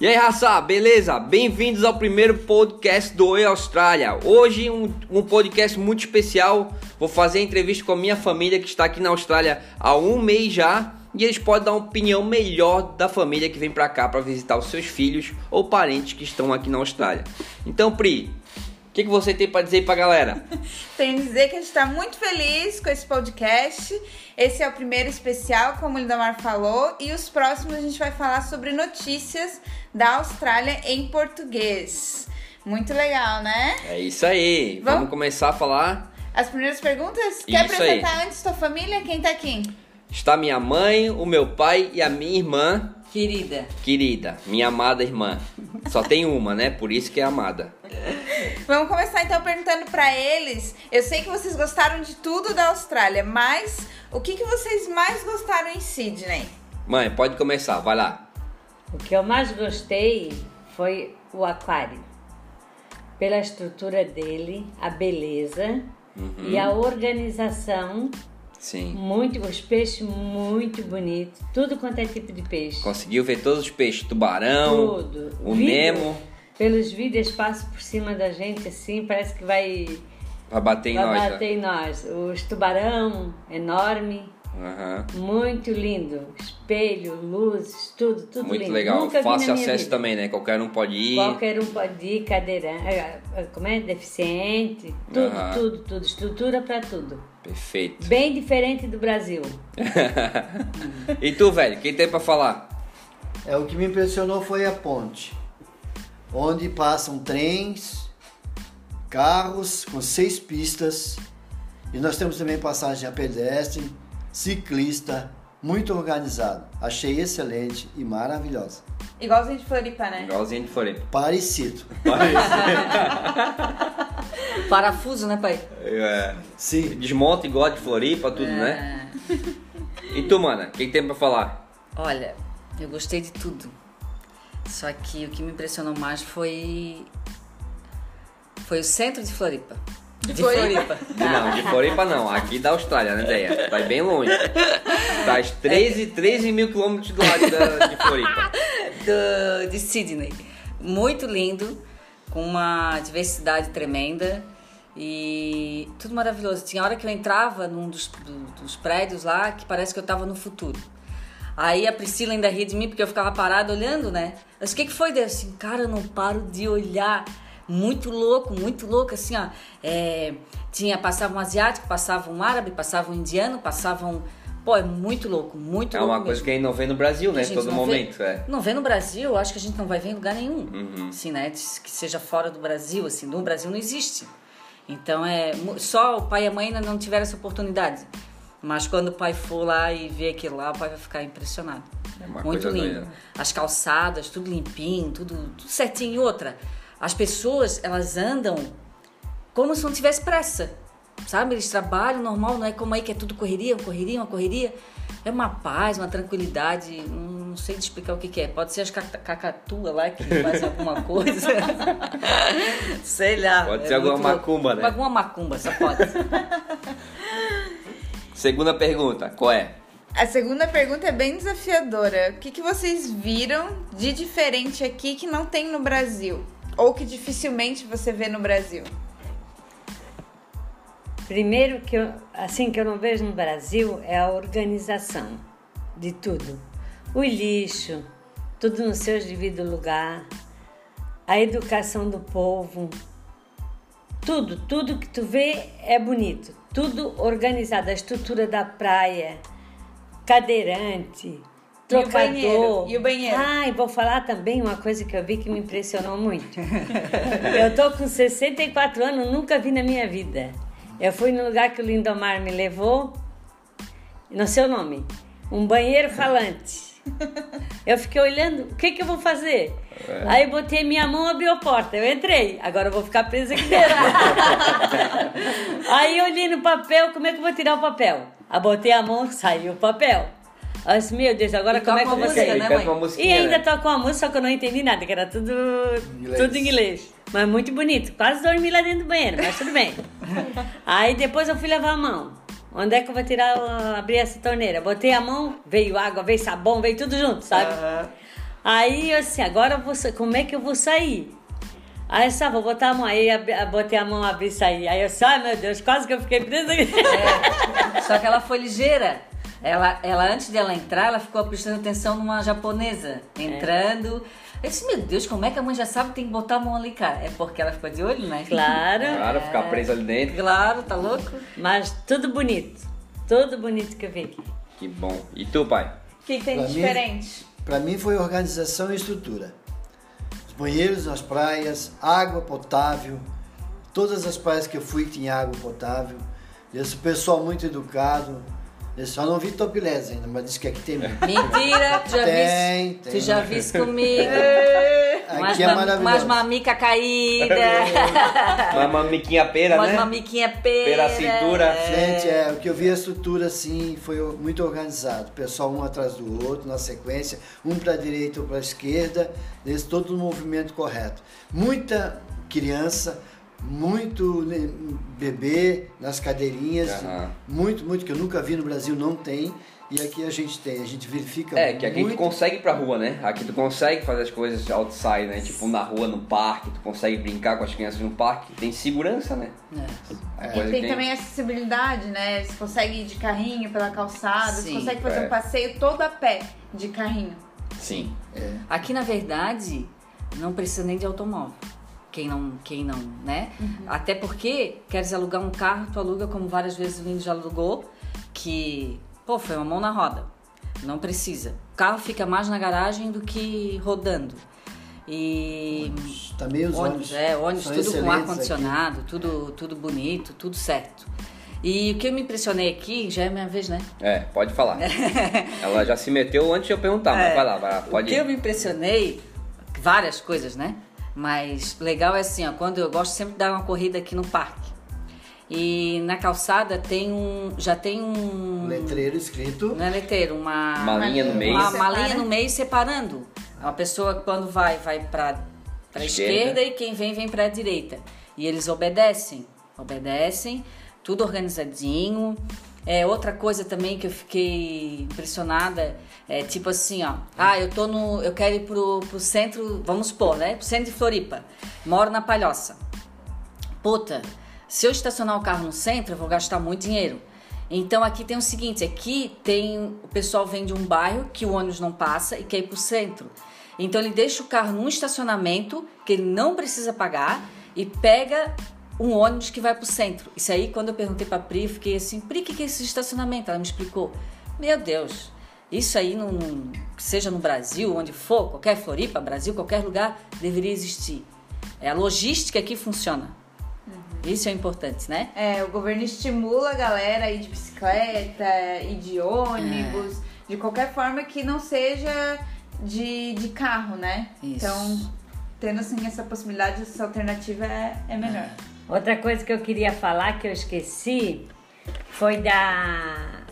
E aí, raça, beleza? Bem-vindos ao primeiro podcast do Oi Austrália. Hoje, um, um podcast muito especial. Vou fazer entrevista com a minha família que está aqui na Austrália há um mês já. E eles podem dar uma opinião melhor da família que vem para cá para visitar os seus filhos ou parentes que estão aqui na Austrália. Então, Pri, que, que você tem para dizer para a galera? Tenho a dizer que a gente está muito feliz com esse podcast. Esse é o primeiro especial, como o Lindomar falou, e os próximos a gente vai falar sobre notícias da Austrália em português. Muito legal, né? É isso aí. Vamos, Vamos começar a falar. As primeiras perguntas? Quer isso apresentar aí. antes tua família? Quem tá aqui? Está minha mãe, o meu pai e a minha irmã. Querida. Querida, minha amada irmã. Só tem uma, né? Por isso que é amada. Vamos começar então perguntando para eles. Eu sei que vocês gostaram de tudo da Austrália, mas o que, que vocês mais gostaram em Sydney? Mãe, pode começar, vai lá. O que eu mais gostei foi o aquário. Pela estrutura dele, a beleza uhum. e a organização. Sim. Muito, os peixes muito bonitos, tudo quanto é tipo de peixe. Conseguiu ver todos os peixes, tubarão, tudo. o Vídeo, Nemo. Pelos vídeos passa por cima da gente assim, parece que vai vai bater em vai nós. Vai bater em nós. Os tubarão enorme. Uhum. Muito lindo. Espelho, luzes, tudo, tudo Muito lindo. legal. Nunca Fácil acesso vida. também, né? Qualquer um pode ir. Qualquer um pode ir, cadeirante, é, é, como é? Deficiente, tudo, uhum. tudo, tudo. Estrutura para tudo. Perfeito. Bem diferente do Brasil. e tu, velho, quem tem para falar? É, o que me impressionou foi a ponte. Onde passam trens, carros com seis pistas. E nós temos também passagem a pedestre ciclista, muito organizado. Achei excelente e maravilhosa. Igualzinho de Floripa, né? Igualzinho de Floripa. Parecido. Parafuso, né, pai? É. Sim. Desmonta igual de Floripa, tudo, né? é. né? E tu, mana, o que tem pra falar? Olha, eu gostei de tudo. Só que o que me impressionou mais foi. Foi o centro de Floripa. De, de Floripa. Floripa. Não, de Floripa não. Aqui da Austrália, né, Deia? Vai bem longe. Tá 13, 13 mil quilômetros do lado da, de Floripa. Do, de Sydney. Muito lindo, com uma diversidade tremenda e tudo maravilhoso. Tinha hora que eu entrava num dos, do, dos prédios lá que parece que eu tava no futuro. Aí a Priscila ainda ria de mim porque eu ficava parada olhando, né? Mas o que, que foi? Deus? Assim, cara, eu não paro de olhar muito louco, muito louco, assim, ó. É, tinha, passava um asiático, passava um árabe, passava um indiano, passava um... Pô, é muito louco, muito é louco. É uma coisa mesmo. que a gente não vê no Brasil, né? Todo momento. Vê, é. Não vê no Brasil, acho que a gente não vai ver em lugar nenhum. Uhum. Assim, né? Que seja fora do Brasil, assim, no Brasil não existe. Então é. Só o pai e a mãe ainda não tiveram essa oportunidade. Mas quando o pai for lá e ver aquilo lá, o pai vai ficar impressionado. É uma Muito coisa lindo. Doida. As calçadas, tudo limpinho, tudo, tudo certinho. E outra, as pessoas, elas andam como se não tivesse pressa. Sabe? Eles trabalham normal, não é como aí que é tudo correria, uma correria, uma correria. É uma paz, uma tranquilidade. Não sei te explicar o que, que é. Pode ser as cacatua lá que faz alguma coisa. sei lá. Pode é ser alguma macumba, louco. né? Alguma macumba, só pode. Segunda pergunta, qual é? A segunda pergunta é bem desafiadora. O que, que vocês viram de diferente aqui que não tem no Brasil? Ou que dificilmente você vê no Brasil? Primeiro que eu, assim que eu não vejo no Brasil é a organização de tudo. O lixo, tudo no seu devido lugar, a educação do povo, tudo, tudo que tu vê é bonito, tudo organizado, a estrutura da praia, cadeirante, trocador. E o banheiro? E o banheiro? Ah, e vou falar também uma coisa que eu vi que me impressionou muito. eu tô com 64 anos, nunca vi na minha vida. Eu fui no lugar que o Lindomar me levou, não sei o nome, um banheiro falante. Eu fiquei olhando, o que que eu vou fazer? É. Aí botei minha mão, abriu a porta, eu entrei. Agora eu vou ficar presa aqui dentro. Aí eu olhei no papel, como é que eu vou tirar o papel? Aí botei a mão, saiu o papel. Eu disse, meu Deus, agora e como é que eu vou sair? Né, e ainda né? tocou uma música, só que eu não entendi nada, que era tudo inglês. tudo em inglês. Mas muito bonito. Quase dormi lá dentro do banheiro, mas tudo bem. Aí depois eu fui levar a mão. Onde é que eu vou tirar, abrir essa torneira? Botei a mão, veio água, veio sabão, veio tudo junto, sabe? Uhum. Aí eu assim, agora eu vou, como é que eu vou sair? Aí eu só vou botar a mão, aí botei a mão, abri e saí. Aí eu disse, ai meu Deus, quase que eu fiquei presa aqui. É, só que ela foi ligeira. Ela, ela, antes dela entrar, ela ficou prestando atenção numa japonesa entrando. Eu disse, meu Deus, como é que a mãe já sabe que tem que botar a mão ali, cara? É porque ela ficou de olho, né? Claro, Claro, ficar preso ali dentro. Claro, tá louco? mas tudo bonito. Tudo bonito que eu vi aqui. Que bom. E tu, pai? O que, que tem Pra de mim- diferente? Para mim foi organização e estrutura. Os banheiros nas praias, água potável. Todas as praias que eu fui tinha água potável. Esse pessoal muito educado. Eu só não vi topilés ainda, mas disse que aqui tem muito. Mentira, tu já Tem, viste? tem. Tu já viste comigo? Aqui é ma- maravilhoso. umas mamica caída, Uma mamiquinha pera, né? mamiquinha pera. Pera a cintura. Gente, é, o que eu vi a estrutura assim foi muito organizado. O pessoal um atrás do outro, na sequência, um para a direita ou para a esquerda, esse todo o movimento correto. Muita criança, muito né, bebê nas cadeirinhas, Aham. muito, muito que eu nunca vi no Brasil, não tem. E aqui a gente tem, a gente verifica É, que aqui muito. tu consegue ir pra rua, né? Aqui tu consegue fazer as coisas outside, né? Tipo na rua, no parque, tu consegue brincar com as crianças no parque. Tem segurança, né? É. E coisa tem que também acessibilidade, né? Você consegue ir de carrinho pela calçada, você Sim. consegue fazer É. um passeio todo a pé de carrinho. Sim. Aqui, na verdade, não precisa nem de automóvel. Quem não, quem não, né? Até porque, queres alugar um carro, tu aluga, como várias vezes o Lindo já alugou, que, pô, foi uma mão na roda. Não precisa. O carro fica mais na garagem do que rodando. E Também os ônibus, ônibus. é, ônibus tudo com excelentes ar-condicionado, tudo, tudo bonito, tudo certo. E o que eu me impressionei aqui, já é a minha vez, né? É, pode falar. Ela já se meteu antes de eu perguntar, mas É. vai lá, vai lá, pode o que eu ir. me impressionei, várias coisas, né? Mas legal é assim, ó, quando eu gosto sempre de dar uma corrida aqui no parque. E na calçada tem um. Já tem um. Letreiro escrito. Não é letreiro, uma. Uma linha no meio. Uma, uma linha no meio separando. Uma pessoa quando vai, vai pra, pra Esquerda. esquerda. e quem vem, vem pra direita. E eles obedecem. Obedecem, tudo organizadinho. É, outra coisa também que eu fiquei impressionada é tipo assim, ó. Ah, eu tô no. Eu quero ir pro, pro centro, vamos supor, né? Pro centro de Floripa. Moro na Palhoça. Puta, se eu estacionar o carro no centro, eu vou gastar muito dinheiro. Então aqui tem o seguinte, aqui tem o pessoal vem de um bairro que o ônibus não passa e quer ir pro centro. Então ele deixa o carro num estacionamento que ele não precisa pagar e pega um ônibus que vai pro centro. Isso aí quando eu perguntei pra Pri, eu fiquei assim, Pri, o que é esse estacionamento? Ela me explicou. Meu Deus, isso aí não, não- seja no Brasil, onde for, qualquer Floripa, Brasil, qualquer lugar, deveria existir. É a logística que funciona. Isso é importante, né? É, o governo estimula a galera a ir de bicicleta, ir de ônibus, de qualquer forma que não seja de, de carro, né? Isso. Então, tendo assim essa possibilidade, essa alternativa é, é melhor. Outra coisa que eu queria falar que eu esqueci foi da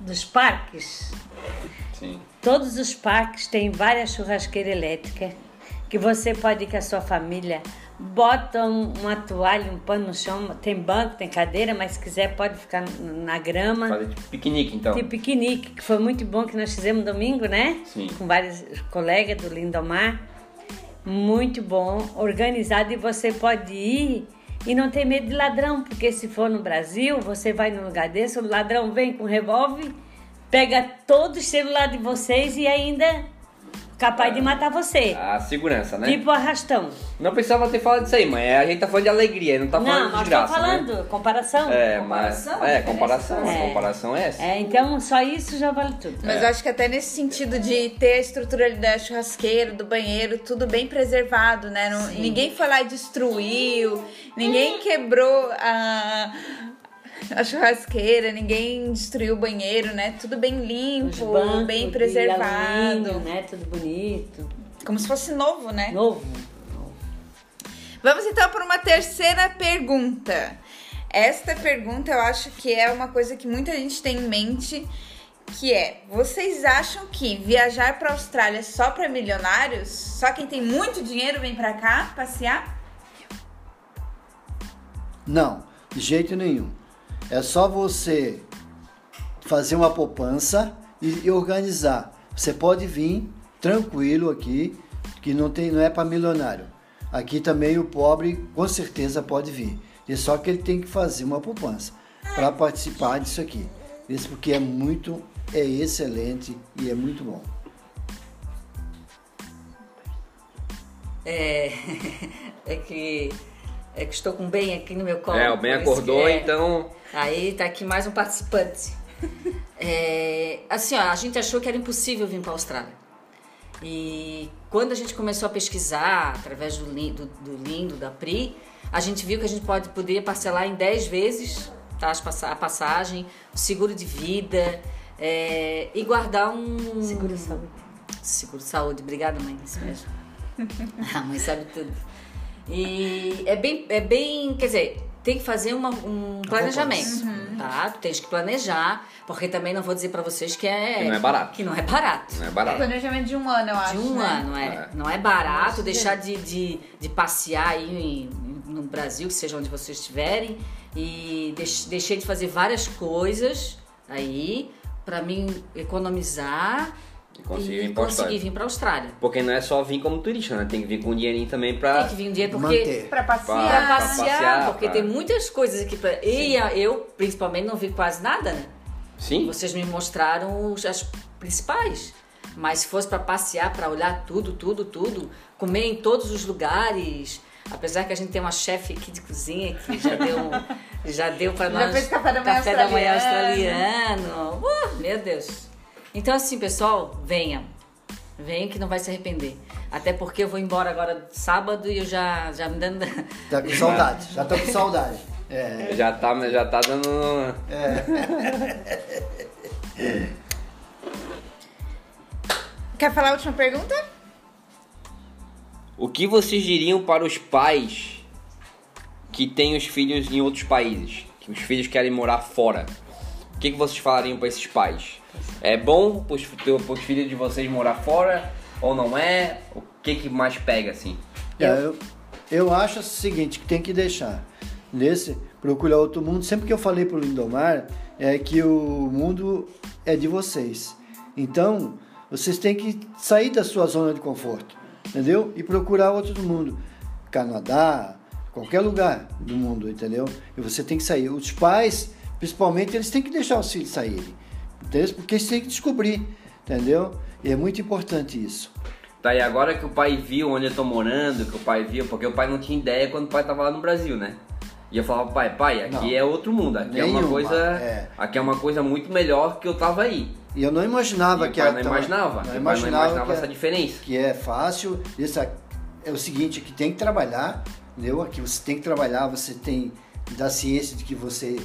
dos parques. Sim. Todos os parques têm várias churrasqueiras elétricas que você pode ir com a sua família, bota um- uma toalha, um pano no chão, tem banco, tem cadeira, mas se quiser pode ficar na grama. Fazer tipo piquenique, então. Tem piquenique, que foi muito bom que nós fizemos domingo, né? Sim. Com vários colegas do Lindomar. Muito bom, organizado e você pode ir e não ter medo de ladrão, porque se for no Brasil, você vai num lugar desse, o ladrão vem com revólver, pega todos os celulares de vocês e ainda capaz de matar você. A segurança, né? Tipo arrastão. Não precisava ter falado disso aí, mãe. A gente tá falando de alegria, não tá falando não, de nós desgraça, estamos né? falando, comparação. É, Comparação, mas. É, comparação. É. Comparação é essa. É, então só isso já vale tudo. Mas eu acho que até nesse sentido de ter a estrutura da churrasqueira, do banheiro, tudo bem preservado, né? Não- ninguém foi lá e destruiu, ninguém quebrou a, a churrasqueira, ninguém destruiu o banheiro, né? Tudo bem limpo, bancos bem preservado. alumínio, né? Tudo bonito. Como se fosse novo, né? Novo. Vamos então para uma terceira pergunta. Esta pergunta eu acho que é uma coisa que muita gente tem em mente, que é: vocês acham que viajar para a Austrália só para milionários? Só quem tem muito dinheiro vem para cá passear? Não, de jeito nenhum. É só você fazer uma poupança e, e organizar. Você pode vir tranquilo aqui, que não, tem, não é para milionário. Aqui também o pobre com certeza pode vir. É só que ele tem que fazer uma poupança para participar disso aqui. Isso porque é muito, é excelente e é muito bom. É, é que é que estou com o Ben aqui no meu colo. É, o Ben acordou, é. então. Aí tá aqui mais um participante. É, assim, ó, a gente achou que era impossível vir para a Austrália. E quando a gente começou a pesquisar através do, do, do Lindo, da Pri, a gente viu que a gente pode, poderia parcelar em 10 vezes tá, a passagem, o seguro de vida é, e guardar um. Seguro saúde. Seguro saúde, obrigada, mãe. Isso mesmo. a mãe sabe tudo. E é bem, é bem, quer dizer, tem que fazer uma- um planejamento, tá? Tu tens que planejar, porque também não vou dizer pra vocês que é Que não é barato. que não é barato. Não é É barato. planejamento de um ano, eu acho. De um né? ano, é. É. Não é barato deixar de, de, de passear aí em- no Brasil, que seja onde vocês estiverem, e deix- deixei de fazer várias coisas aí pra mim economizar E conseguir e vir pra conseguir Austrália. vir pra Austrália. Porque não é só vir como turista, né? Tem que vir com um dinheirinho também pra. Tem que vir um dinheiro porque Manter. Pra Pra passear. Pra passear, passear, porque pra- tem muitas coisas aqui pra. E a- eu, principalmente, não vi quase nada, né? Sim. Vocês me mostraram os- as principais. Mas se fosse pra passear, pra olhar tudo, tudo, tudo, comer em todos os lugares. Apesar que a gente tem uma chefe aqui de cozinha que já deu, já deu para Já nós fez café da manhã café da manhã australiano. australiano. Uh, meu Deus. Então assim, pessoal, venham. Venham que não vai se arrepender. Até porque eu vou embora agora sábado e eu já, já me dando. Tá com saudade, já tô com saudade. É, Já tá, já tá dando. Quer falar a última pergunta? O que vocês diriam para os pais que têm os filhos em outros países? Que os filhos querem morar fora? O que, que vocês falariam para esses pais? É bom para os filhos de vocês morar fora ou não é? O que, que mais pega assim? É, eu, eu acho o seguinte, que tem que deixar. Nesse, procurar outro mundo. Sempre que eu falei pro Lindomar, é que o mundo é de vocês. Então, vocês têm que sair da sua zona de conforto, entendeu? E procurar outro mundo. Canadá, qualquer lugar do mundo, entendeu? E você tem que sair. Os pais, principalmente, eles têm que deixar os filhos saírem. Entendeu? Porque eles têm que descobrir, entendeu? E é muito importante isso. Tá, e agora que o pai viu onde eu tô morando, que o pai viu, porque o pai não tinha ideia quando o pai tava lá no Brasil, né? E eu falava, pai, pai, aqui Não. é outro mundo, aqui é uma Nenhuma, coisa. é. Aqui é uma coisa muito melhor que eu tava aí. E eu não imaginava E que era não imaginava. Não pai não imaginava, imaginava essa é, diferença. que é fácil. Isso é, o seguinte, que tem que trabalhar, entendeu? Aqui você tem que trabalhar, você tem dar ciência de que você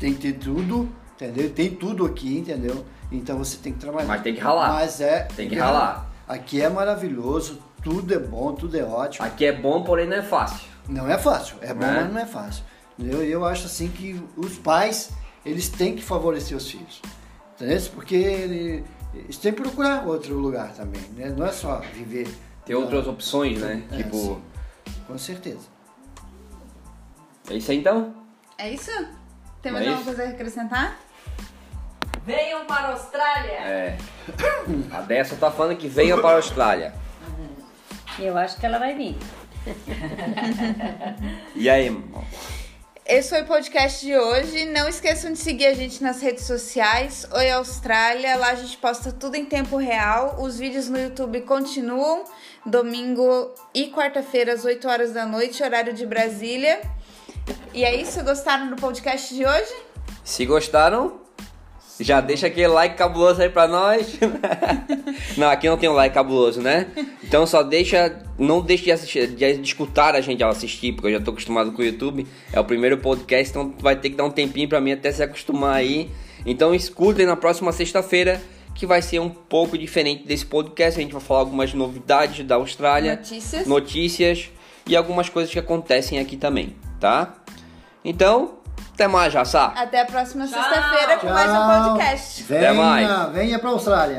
tem que ter tudo, entendeu? Tem tudo aqui, entendeu? Então você tem que trabalhar. Mas tem que ralar. Mas é. Tem que ralar. Aqui é maravilhoso, tudo é bom, tudo é ótimo. Aqui é bom, porém não é fácil. Não é fácil, é bom, Né? mas não é fácil. Eu, eu acho assim que os pais, eles têm que favorecer os filhos. Entendeu? Porque ele- eles têm que procurar outro lugar também, né? Não é só viver. Tem na- outras opções, né? É, tipo, sim. Com certeza. é isso aí então? É isso? Tem É mais alguma isso? coisa a acrescentar? Venham para a Austrália! É. A Dessa tá falando que venha para a Austrália. Eu acho que ela vai vir. E aí, irmão? Esse foi o podcast de hoje. Não esqueçam de seguir a gente nas redes sociais. Oi Austrália, lá a gente posta tudo em tempo real. Os vídeos no YouTube continuam domingo e quarta-feira às 8 horas da noite, horário de Brasília. E é isso, gostaram do podcast de hoje? Se gostaram, já deixa aquele like cabuloso aí pra nós. não, aqui não tem um like cabuloso, né? Então só deixa, não deixe de, assistir, de escutar a gente ao assistir, porque eu já tô acostumado com o YouTube. É o primeiro podcast, então vai ter que dar um tempinho pra mim até se acostumar aí. Então escutem na próxima sexta-feira, que vai ser um pouco diferente desse podcast. A gente vai falar algumas novidades da Austrália, Notícias. notícias e algumas coisas que acontecem aqui também, tá? Então, até mais, Jassá. Até a próxima sexta-feira com mais um podcast. Até mais. Venha, venha pra Austrália.